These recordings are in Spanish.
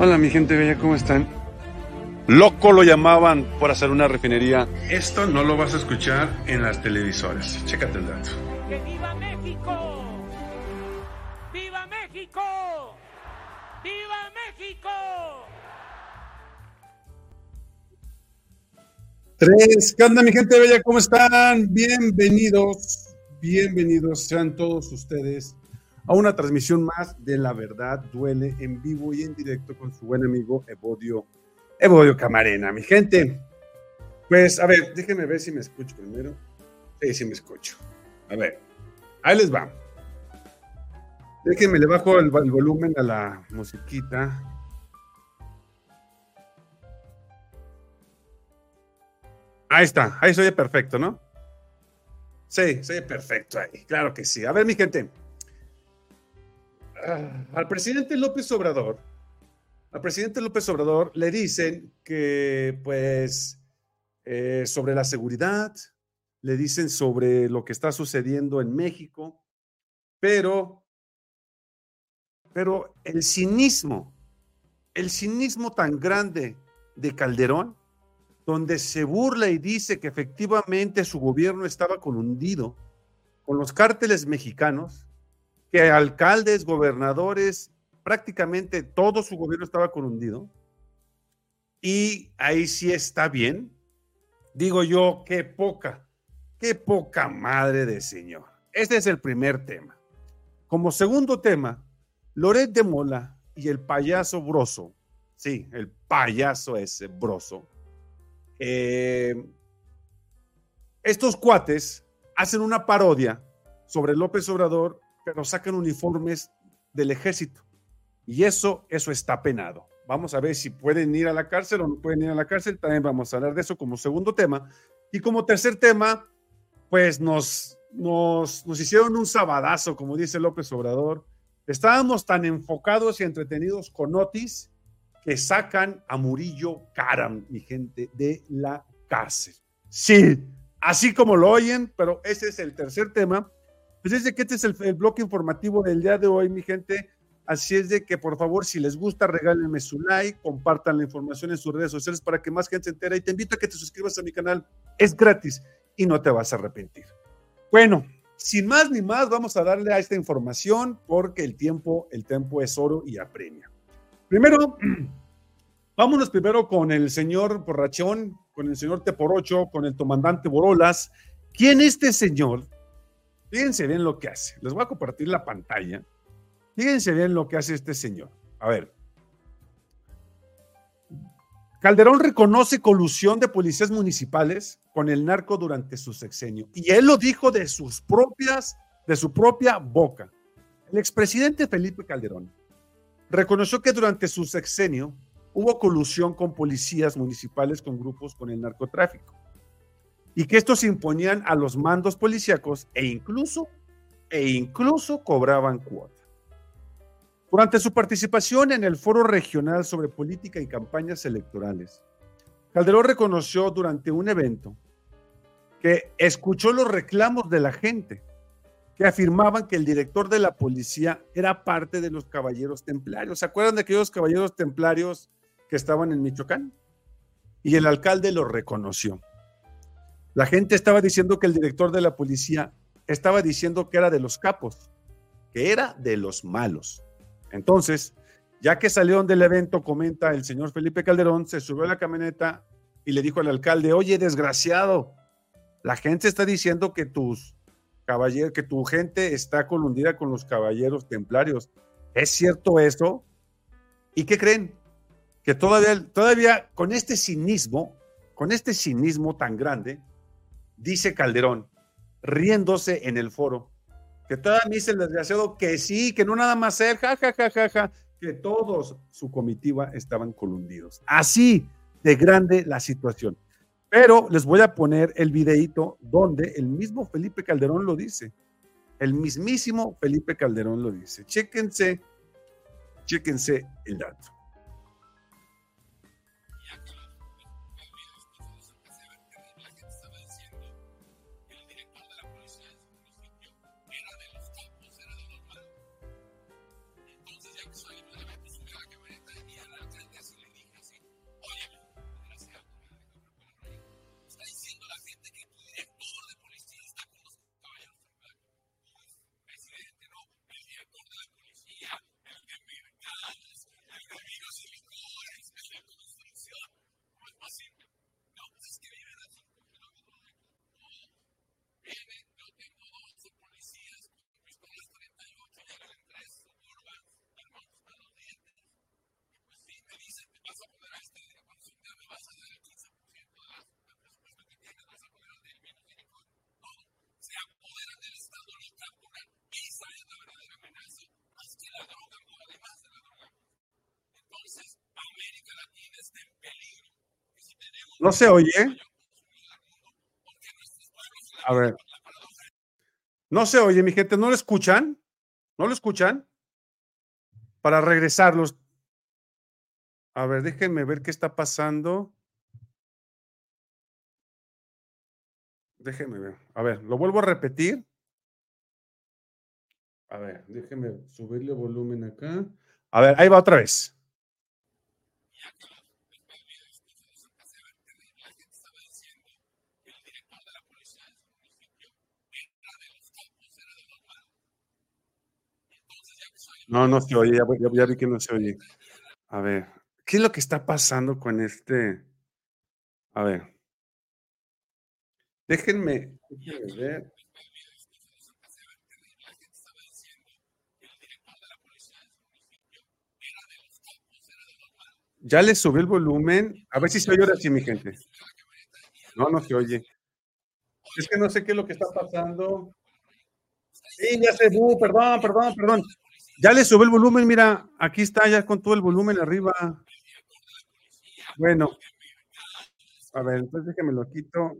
Hola mi gente bella, ¿cómo están? Loco lo llamaban por hacer una refinería. Esto no lo vas a escuchar en las televisoras. Chécate el dato. ¡Que viva México! ¡Viva México! ¡Viva México! Tres, ¿qué onda mi gente bella? ¿Cómo están? Bienvenidos, bienvenidos sean todos ustedes a una transmisión más de La Verdad Duele en vivo y en directo con su buen amigo Evodio, Evodio Camarena. Mi gente, pues a ver, déjenme ver si me escucho primero. Sí, sí me escucho. A ver, ahí les va. Déjenme, le bajo el, el volumen a la musiquita. Ahí está, ahí se oye perfecto, ¿no? Sí, se oye perfecto ahí, claro que sí. A ver, mi gente, al presidente López Obrador, al presidente López Obrador le dicen que, pues, eh, sobre la seguridad, le dicen sobre lo que está sucediendo en México, pero, pero el cinismo, el cinismo tan grande de Calderón, donde se burla y dice que efectivamente su gobierno estaba colundido con los cárteles mexicanos, que alcaldes, gobernadores, prácticamente todo su gobierno estaba corrundido. Y ahí sí está bien. Digo yo, qué poca, qué poca madre de señor. Este es el primer tema. Como segundo tema, Loret de Mola y el payaso Broso, sí, el payaso ese Broso, eh, estos cuates hacen una parodia sobre López Obrador pero sacan uniformes del ejército. Y eso, eso está penado. Vamos a ver si pueden ir a la cárcel o no pueden ir a la cárcel. También vamos a hablar de eso como segundo tema. Y como tercer tema, pues nos, nos, nos hicieron un sabadazo, como dice López Obrador. Estábamos tan enfocados y entretenidos con Otis que sacan a Murillo Karam, mi gente, de la cárcel. Sí, así como lo oyen, pero ese es el tercer tema. Pues es de que este es el, bloque informativo del día de hoy, mi gente. Así es de que por favor, si les gusta, regálenme su like, compartan la información en sus redes sociales para que más gente se entere. Y te invito a que te suscribas a mi canal. Es gratis y no te vas a arrepentir. Bueno, sin más ni más, vamos a darle a esta información porque el tiempo, el tiempo es oro y apremia. Primero, vámonos primero con el señor Porrachón, con el señor Teporocho, con el comandante Borolas. ¿Quién este señor? Fíjense bien lo que hace. Les voy a compartir la pantalla. Fíjense bien lo que hace este señor. A ver. Calderón reconoce colusión de policías municipales con el narco durante su sexenio. Y él lo dijo de sus propias, de su propia boca. El expresidente Felipe Calderón reconoció que durante su sexenio hubo colusión con policías municipales con grupos con el narcotráfico y que estos imponían a los mandos policíacos e incluso, e incluso cobraban cuota. Durante su participación en el Foro Regional sobre Política y Campañas Electorales, Calderón reconoció durante un evento que escuchó los reclamos de la gente que afirmaban que el director de la policía era parte de los caballeros templarios. ¿Se acuerdan de aquellos caballeros templarios que estaban en Michoacán? Y el alcalde lo reconoció. La gente estaba diciendo que el director de la policía estaba diciendo que era de los capos, que era de los malos. Entonces, ya que salieron del evento, comenta el señor Felipe Calderón, se subió a la camioneta y le dijo al alcalde, oye, desgraciado, la gente está diciendo que tus caballeros, que tu gente está colundida con los caballeros templarios. ¿Es cierto eso? ¿Y qué creen? Que todavía, todavía con este cinismo, con este cinismo tan grande, dice Calderón, riéndose en el foro, que todavía dice el desgraciado que sí, que no nada más él, ja, ja, ja, ja, ja, que todos su comitiva estaban colundidos. Así de grande la situación. Pero les voy a poner el videíto donde el mismo Felipe Calderón lo dice. El mismísimo Felipe Calderón lo dice. Chéquense, chéquense el dato. No se oye. A ver. No se oye, mi gente. ¿No lo escuchan? ¿No lo escuchan? Para regresarlos. A ver, déjenme ver qué está pasando. Déjenme ver. A ver, lo vuelvo a repetir. A ver, déjenme subirle volumen acá. A ver, ahí va otra vez. No, no se oye, ya, vi que no se oye. A ver, ¿qué es lo que está pasando con este? A ver. Déjenme, déjenme ver. Ya le subí el volumen. A ver si se oye ahora sí, mi gente. No, no se oye. Es que no sé qué es lo que está pasando. Sí, ya se, uh, perdón, perdón, perdón. Ya le subí el volumen, mira, aquí está ya con todo el volumen arriba. Bueno, a ver, entonces déjame lo quito.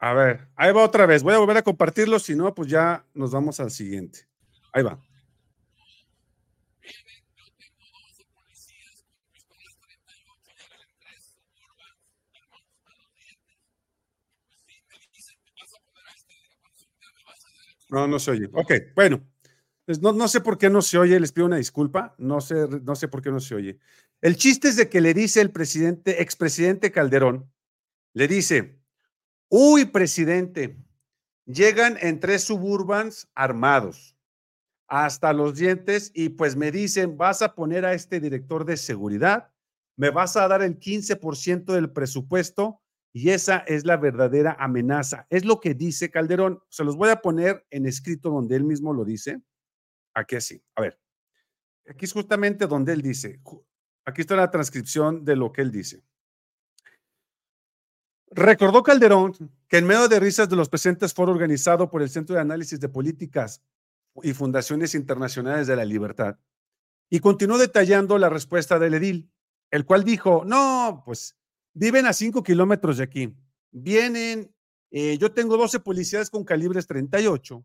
A ver, ahí va otra vez. Voy a volver a compartirlo, si no, pues ya nos vamos al siguiente. Ahí va. No, no se oye. Ok, bueno. Pues no, no, sé por qué no se oye, les pido una disculpa, no sé, no sé por qué no se oye. El chiste es de que le dice el presidente, expresidente Calderón, le dice, uy, presidente, llegan en tres suburbans armados hasta los dientes y pues me dicen, vas a poner a este director de seguridad, me vas a dar el 15% del presupuesto y esa es la verdadera amenaza. Es lo que dice Calderón. Se los voy a poner en escrito donde él mismo lo dice. Aquí así. A ver. Aquí es justamente donde él dice. Aquí está la transcripción de lo que él dice. Recordó Calderón que en medio de risas de los presentes foro organizado por el Centro de Análisis de Políticas y Fundaciones Internacionales de la Libertad y continuó detallando la respuesta del edil, el cual dijo, no, pues Viven a 5 kilómetros de aquí. Vienen, eh, yo tengo 12 policías con calibres 38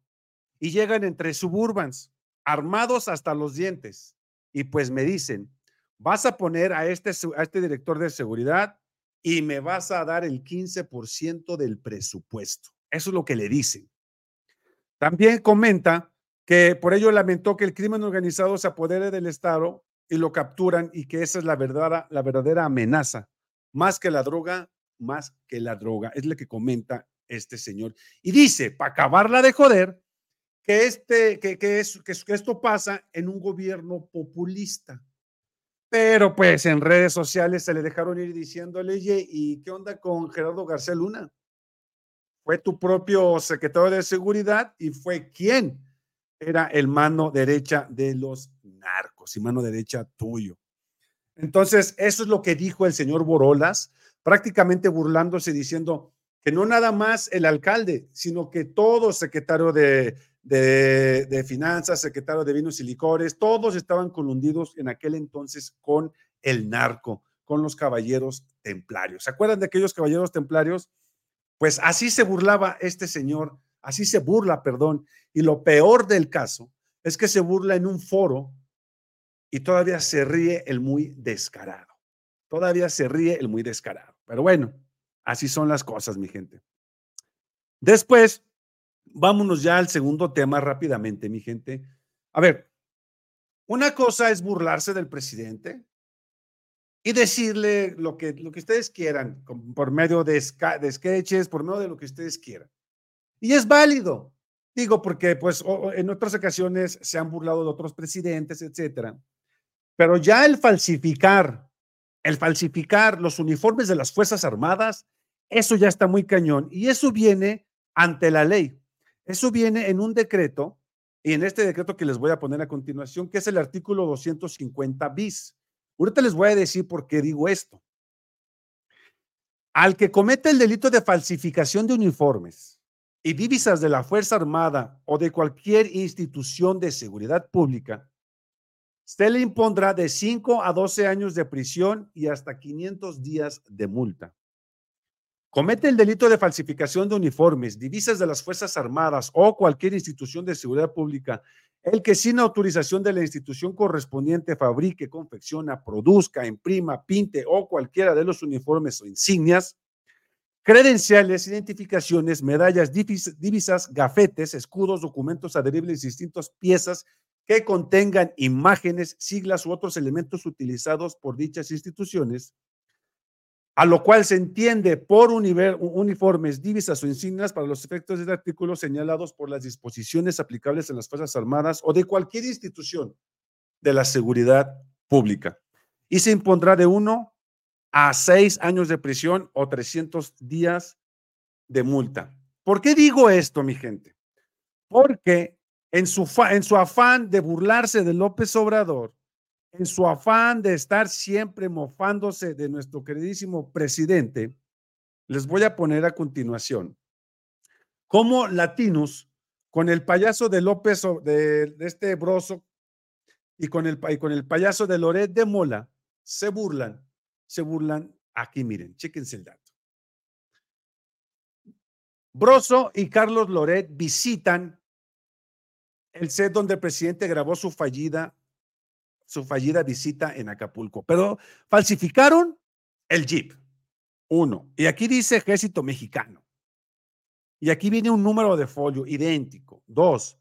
y llegan entre suburbans, armados hasta los dientes. Y pues me dicen, vas a poner a este, a este director de seguridad y me vas a dar el 15% del presupuesto. Eso es lo que le dicen. También comenta que por ello lamentó que el crimen organizado se apodere del Estado y lo capturan y que esa es la verdadera, la verdadera amenaza más que la droga, más que la droga. Es lo que comenta este señor. Y dice, para acabarla de joder, que, este, que, que, es, que, esto pasa en un gobierno populista. Pero pues en redes sociales se le dejaron ir diciéndole, ¿y qué onda con Gerardo García Luna? Fue tu propio secretario de seguridad y fue quien era el mano derecha de los narcos y mano derecha tuyo. Entonces, eso es lo que dijo el señor Borolas, prácticamente burlándose, diciendo que no nada más el alcalde, sino que todo secretario de, de, finanzas, secretario de vinos y licores, todos estaban colundidos en aquel entonces con el narco, con los caballeros templarios. ¿Se acuerdan de aquellos caballeros templarios? Pues así se burlaba este señor, así se burla, perdón. Y lo peor del caso es que se burla en un foro y todavía se ríe el muy descarado. Todavía se ríe el muy descarado. Pero bueno, así son las cosas, mi gente. Después, vámonos ya al segundo tema rápidamente, mi gente. A ver, una cosa es burlarse del presidente y decirle lo que, lo que ustedes quieran, por medio de, de sketches, por medio de lo que ustedes quieran. Y es válido. Digo, porque pues en otras ocasiones se han burlado de otros presidentes, etcétera. Pero ya el falsificar, el falsificar los uniformes de las Fuerzas Armadas, eso ya está muy cañón y eso viene ante la ley. Eso viene en un decreto y en este decreto que les voy a poner a continuación, que es el artículo 250 bis. Ahorita les voy a decir por qué digo esto. Al que cometa el delito de falsificación de uniformes y divisas de la Fuerza Armada o de cualquier institución de seguridad pública, se le impondrá de 5 a 12 años de prisión y hasta 500 días de multa. Comete el delito de falsificación de uniformes, divisas de las Fuerzas Armadas o cualquier institución de seguridad pública, el que sin autorización de la institución correspondiente fabrique, confecciona, produzca, imprima, pinte o cualquiera de los uniformes o insignias, credenciales, identificaciones, medallas, divisas, gafetes, escudos, documentos adheribles distintas piezas que contengan imágenes, siglas u otros elementos utilizados por dichas instituciones, a lo cual se entiende por uniformes, divisas o insignias para los efectos de este artículo señalados por las disposiciones aplicables en las Fuerzas Armadas o de cualquier institución de la seguridad pública. Y se impondrá de uno a seis años de prisión o 300 días de multa. ¿Por qué digo esto, mi gente? Porque en su, afán de burlarse de López Obrador, en su afán de estar siempre mofándose de nuestro queridísimo presidente, les voy a poner a continuación cómo Latinos, con el payaso de López, de, este broso, y con, el, y con el payaso de Loret de Mola, se burlan, se burlan. Aquí miren, chéquense el dato. Broso y Carlos Loret visitan el set donde el presidente grabó su fallida, su fallida visita en Acapulco. Pero falsificaron el Jeep, uno. Y aquí dice Ejército Mexicano. Y aquí viene un número de folio idéntico. Dos,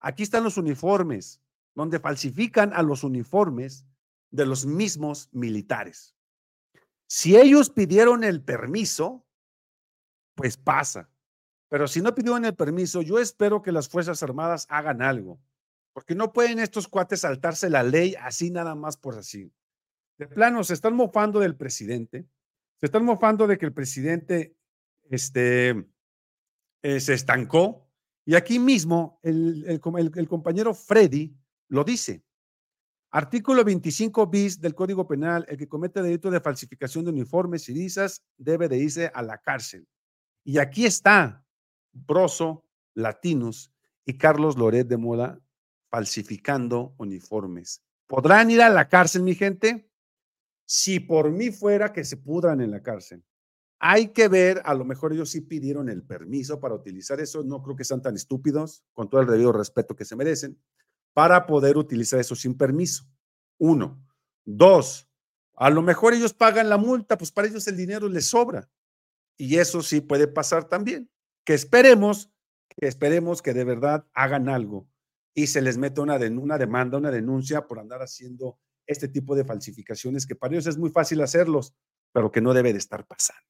aquí están los uniformes, donde falsifican a los uniformes de los mismos militares. Si ellos pidieron el permiso, pues pasa. Pero si no pidieron el permiso, yo espero que las Fuerzas Armadas hagan algo, porque no pueden estos cuates saltarse la ley así nada más por así. De plano, se están mofando del presidente, se están mofando de que el presidente este, eh, se estancó. Y aquí mismo el, el compañero Freddy lo dice. Artículo 25 bis del Código Penal, el que comete delito de falsificación de uniformes y visas debe de irse a la cárcel. Y aquí está, Broso, Latinos y Carlos Loret de Mola falsificando uniformes. ¿Podrán ir a la cárcel, mi gente? Si por mí fuera que se pudran en la cárcel. Hay que ver, a lo mejor ellos sí pidieron el permiso para utilizar eso, no creo que sean tan estúpidos, con todo el debido respeto que se merecen, para poder utilizar eso sin permiso. Uno. Dos, a lo mejor ellos pagan la multa, pues para ellos el dinero les sobra. Y eso sí puede pasar también que esperemos, que esperemos que de verdad hagan algo y se les meta una, una demanda, una denuncia por andar haciendo este tipo de falsificaciones que para ellos es muy fácil hacerlos, pero que no debe de estar pasando.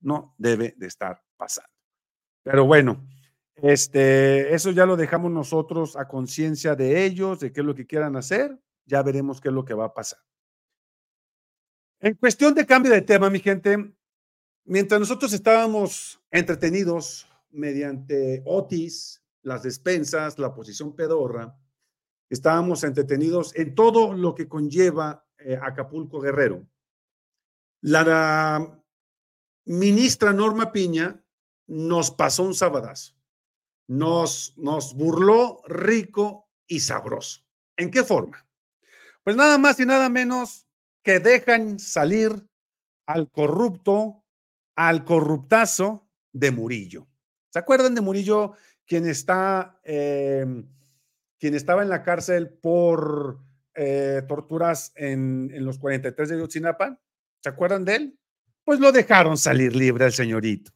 No debe de estar pasando. Pero bueno, este, eso ya lo dejamos nosotros a conciencia de ellos, de qué es lo que quieran hacer. Ya veremos qué es lo que va a pasar. En cuestión de cambio de tema, mi gente, Mientras nosotros estábamos entretenidos mediante Otis, las despensas, la posición pedorra, estábamos entretenidos en todo lo que conlleva eh, Acapulco Guerrero. La ministra Norma Piña nos pasó un sabadazo. Nos, nos burló rico y sabroso. ¿En qué forma? Pues nada más y nada menos que dejan salir al corrupto al corruptazo de Murillo. ¿Se acuerdan de Murillo, quien está, em, quien estaba en la cárcel por eh, torturas en, los 43 de Yotzinapa? ¿Se acuerdan de él? Pues lo dejaron salir libre al señorito.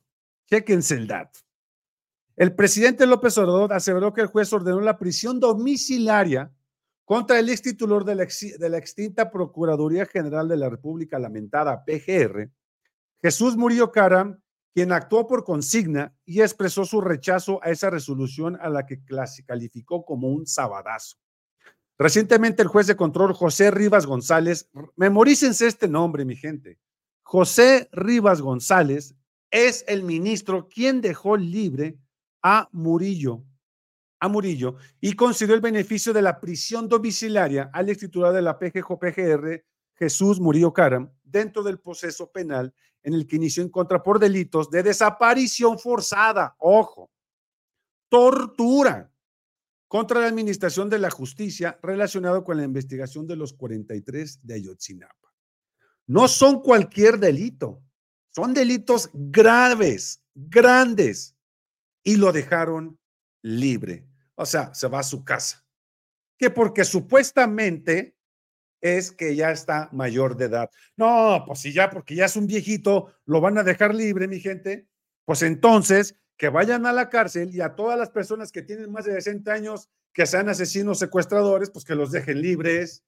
Chequense el dato. El presidente López Obrador aseveró que el juez ordenó la prisión domiciliaria contra el ex titular de la, de la extinta Procuraduría General de la República, lamentada PGR, Jesús Murillo Caram, quien actuó por consigna y expresó su rechazo a esa resolución a la que calificó como un sabadazo. Recientemente el juez de control José Rivas González, memorícense este nombre, mi gente. José Rivas González es el ministro quien dejó libre a Murillo, a Murillo y concedió el beneficio de la prisión domiciliaria al ex titular de la PGJ-PGR, Jesús Murillo Caram, dentro del proceso penal en el que inició en contra por delitos de desaparición forzada, ojo, tortura, contra la administración de la justicia relacionado con la investigación de los 43 de Ayotzinapa. No son cualquier delito, son delitos graves, grandes, y lo dejaron libre. O sea, se va a su casa. Que porque supuestamente es que ya está mayor de edad. No, pues si ya, porque ya es un viejito, lo van a dejar libre, mi gente. Pues entonces que vayan a la cárcel y a todas las personas que tienen más de 60 años, que sean asesinos, secuestradores, pues que los dejen libres.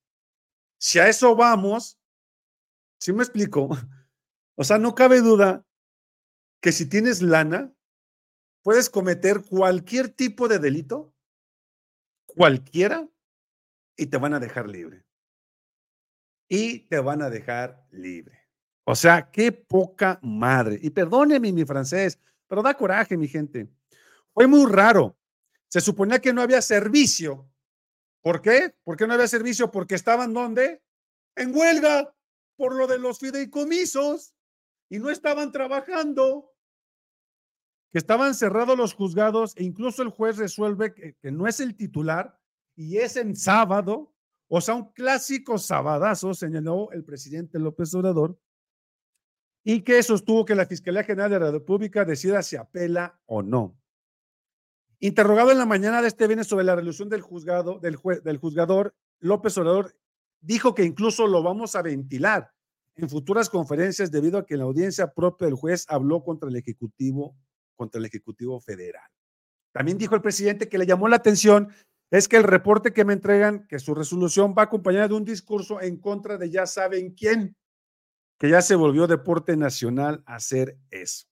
Si a eso vamos, ¿sí me explico? O sea, no cabe duda que si tienes lana, puedes cometer cualquier tipo de delito, cualquiera, y te van a dejar libre. Y te van a dejar libre. O sea, qué poca madre. Y perdóneme mi francés, pero da coraje, mi gente. Fue muy raro. Se suponía que no había servicio. ¿Por qué? ¿Por qué no había servicio? Porque estaban donde? En huelga por lo de los fideicomisos y no estaban trabajando. Que estaban cerrados los juzgados e incluso el juez resuelve que, que no es el titular y es en sábado. O sea, un clásico sabadazo, señaló el presidente López Obrador, y que sostuvo que la Fiscalía General de la República decida si apela o no. Interrogado en la mañana de este viernes sobre la resolución del juzgado, del, del juzgador, López Obrador dijo que incluso lo vamos a ventilar en futuras conferencias debido a que la audiencia propia del juez habló contra el Ejecutivo, contra el Ejecutivo Federal. También dijo el presidente que le llamó la atención es que el reporte que me entregan, que su resolución va acompañada de un discurso en contra de ya saben quién que ya se volvió deporte nacional hacer eso.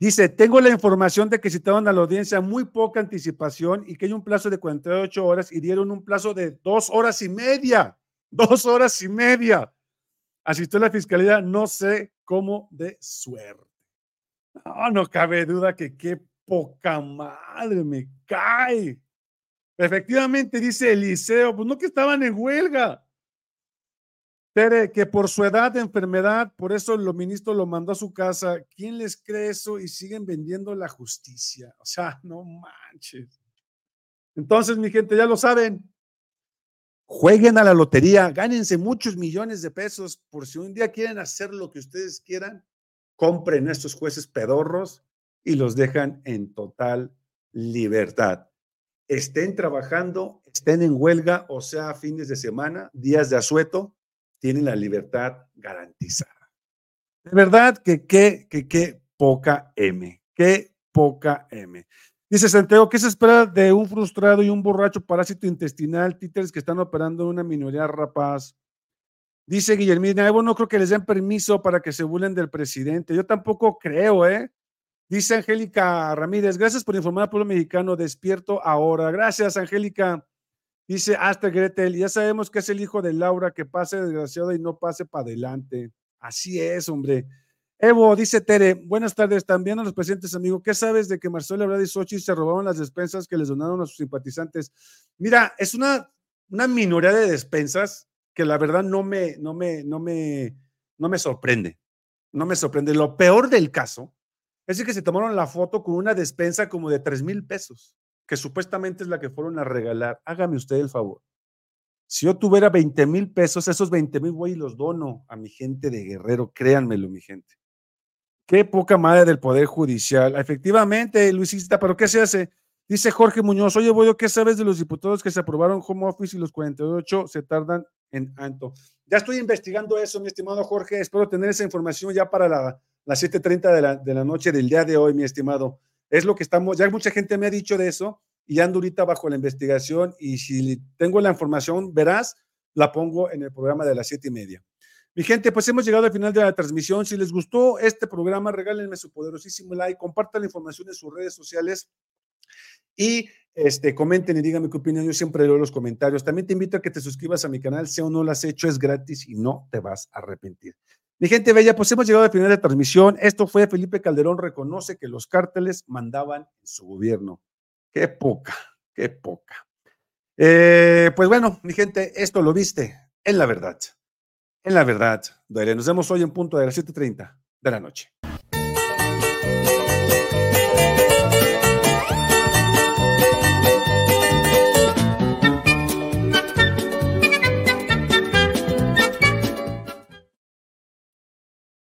Dice, tengo la información de que citaron a la audiencia muy poca anticipación y que hay un plazo de 48 horas y dieron un plazo de dos horas y media, dos horas y media. Asistió la fiscalía, no sé cómo de suerte. No, no cabe duda que qué poca madre me cae. Efectivamente, dice Eliseo, pues no que estaban en huelga que por su edad de enfermedad, por eso el ministro lo mandó a su casa. ¿Quién les cree eso? Y siguen vendiendo la justicia. O sea, no manches. Entonces, mi gente, ya lo saben. Jueguen a la lotería, gánense muchos millones de pesos por si un día quieren hacer lo que ustedes quieran, compren a estos jueces pedorros y los dejan en total libertad. Estén trabajando, estén en huelga, o sea, fines de semana, días de asueto, tienen la libertad garantizada. De verdad que qué, que qué poca M, qué poca M. Dice Santiago, ¿qué se espera de un frustrado y un borracho parásito intestinal, títeres que están operando en una minoría rapaz? Dice Guillermina, Evo no creo que les den permiso para que se burlen del presidente. Yo tampoco creo, ¿eh? Dice Angélica Ramírez, gracias por informar al pueblo mexicano, despierto ahora. Gracias, Angélica. Dice hasta Gretel, ya sabemos que es el hijo de Laura, que pase desgraciado y no pase para adelante. Así es, hombre. Evo, dice Tere, buenas tardes. También a los presentes, amigo, ¿qué sabes de que Marcelo Ebrard y Sochi se robaron las despensas que les donaron a sus simpatizantes? Mira, es una, una minoría de despensas que la verdad no me, no me, no me, no me sorprende. No me sorprende. Lo peor del caso es que se tomaron la foto con una despensa como de tres mil pesos que supuestamente es la que fueron a regalar, hágame usted el favor. Si yo tuviera 20 mil pesos, esos 20 mil voy y los dono a mi gente de Guerrero, créanmelo, mi gente. Qué poca madre del Poder Judicial. Efectivamente, Luisita, pero ¿qué se hace? Dice Jorge Muñoz, oye, voy, ¿qué sabes de los diputados que se aprobaron home office y los 48 se tardan en anto? Ya estoy investigando eso, mi estimado Jorge. Espero tener esa información ya para la, las 7.30 de la, de la noche del día de hoy, mi estimado. Es lo que estamos, ya mucha gente me ha dicho de eso y ando ahorita bajo la investigación y si tengo la información verás, la pongo en el programa de las siete y media. Mi gente, pues hemos llegado al final de la transmisión. Si les gustó este programa, regálenme su poderosísimo like, compartan la información en sus redes sociales y este, comenten y díganme qué opinión. Yo siempre leo los comentarios. También te invito a que te suscribas a mi canal, si aún no lo has hecho, es gratis y no te vas a arrepentir. Mi gente bella, pues hemos llegado al final de la transmisión. Esto fue Felipe Calderón reconoce que los cárteles mandaban en su gobierno. Qué poca, qué poca. Eh, pues bueno, mi gente, esto lo viste en la verdad. En la verdad, Nos vemos hoy en punto de las 7:30 de la noche.